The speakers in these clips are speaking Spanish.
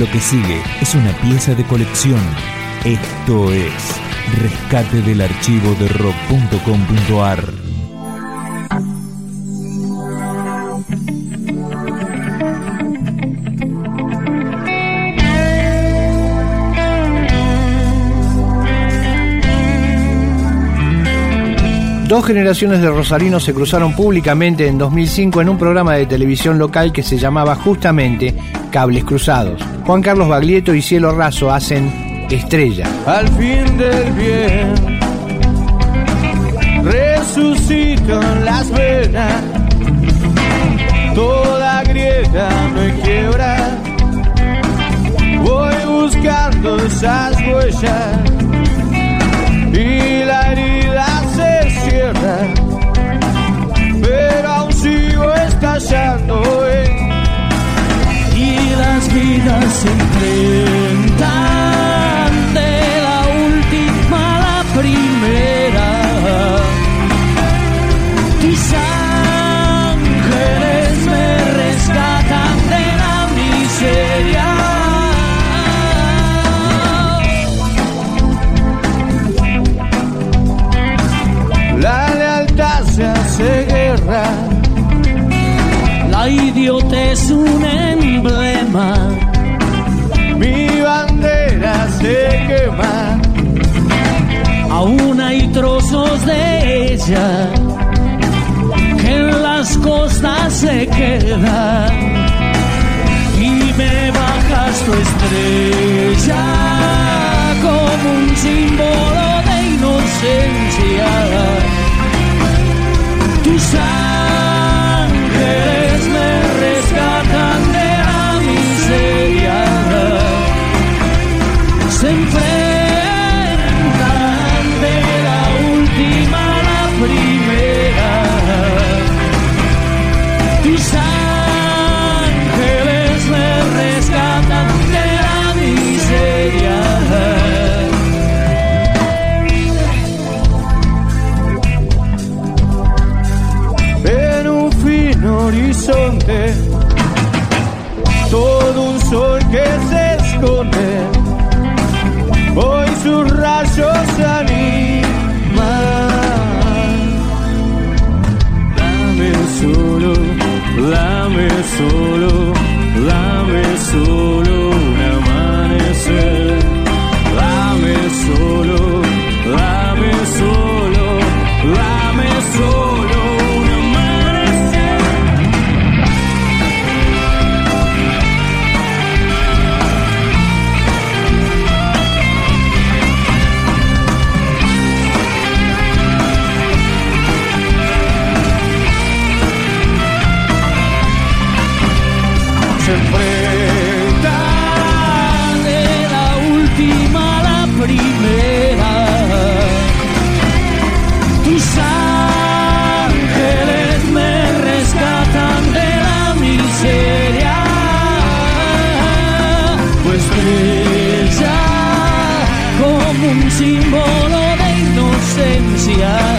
Lo que sigue es una pieza de colección. Esto es Rescate del archivo de rock.com.ar. Dos generaciones de rosarinos se cruzaron públicamente en 2005 en un programa de televisión local que se llamaba justamente Cables Cruzados. Juan Carlos Baglietto y Cielo Raso hacen Estrella. Al fin del bien resucitan las venas, toda griega me quiebra. Voy buscando esas huellas La idiota es un emblema. Mi bandera se quema, Aún hay trozos de ella que en las costas se quedan y me bajas tu estrella como un símbolo de inocencia. Se enfrentan de la última a la primera. Tus ángeles me rescatan de la miseria. en un fino horizonte, todo un sol que se esconde. Sus rayos de la última a la primera. Tus ángeles me rescatan de la miseria. Pues brilla como un símbolo de inocencia.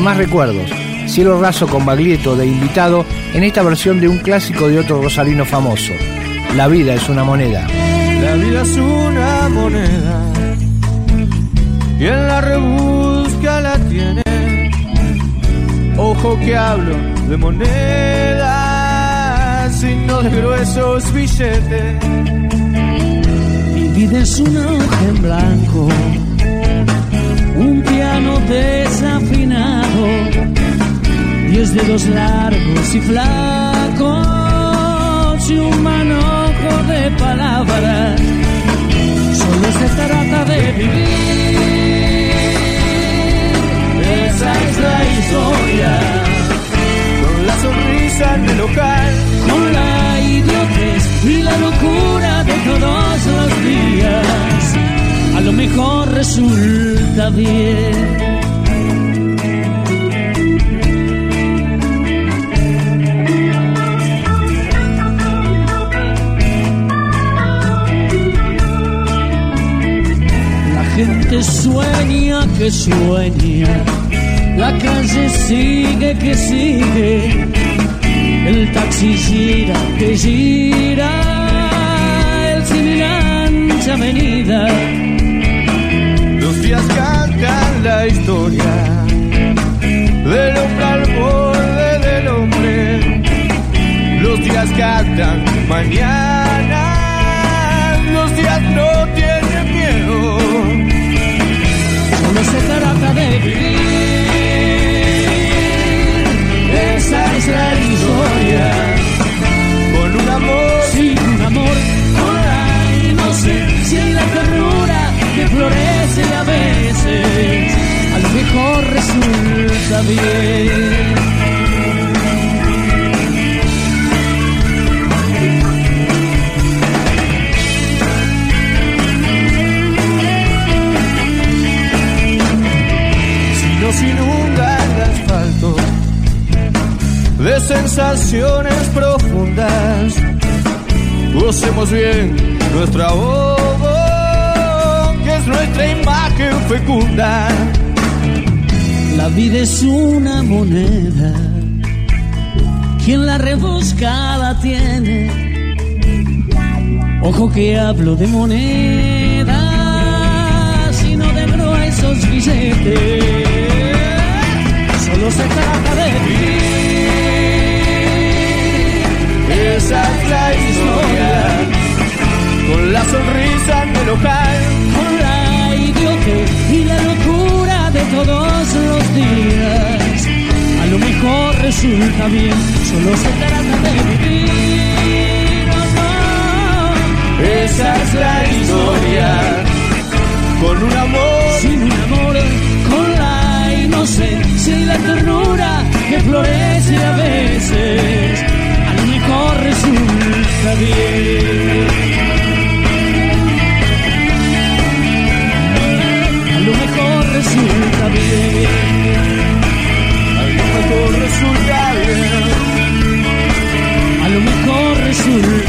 Y más recuerdos. Cielo Raso con Baglietto de invitado en esta versión de un clásico de otro rosarino famoso. La vida es una moneda. La vida es una moneda. Quien la rebusca la tiene. Ojo que hablo de monedas y no de gruesos billetes. Mi vida es una en blanco, desafinado, diez dedos largos y flacos y un manojo de palabras. Solo se trata de vivir. Esa es la historia. Con la sonrisa en el local. Con la idiotez y la locura de todos los días. A lo mejor resulta bien. Que sueña, la calle sigue que sigue, el taxi gira que gira, el cine avenida. Los días cantan la historia del hombre al borde del hombre. Los días cantan mañana. Resulta bien. si nos inunda el asfalto de sensaciones profundas. Gocemos bien nuestra voz, que es nuestra imagen fecunda. La vida es una moneda, quien la rebusca la tiene. Ojo que hablo de monedas y no de gruesos billetes. Solo se trata de vivir. Esa es la historia, con la sonrisa en resulta bien, solo se trata de vivir. oh, no. Esa es la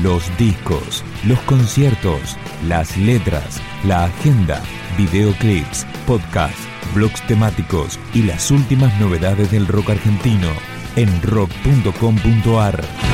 los discos, los conciertos, las letras, la agenda, videoclips, podcasts, blogs temáticos y las últimas novedades del rock argentino en rock.com.ar.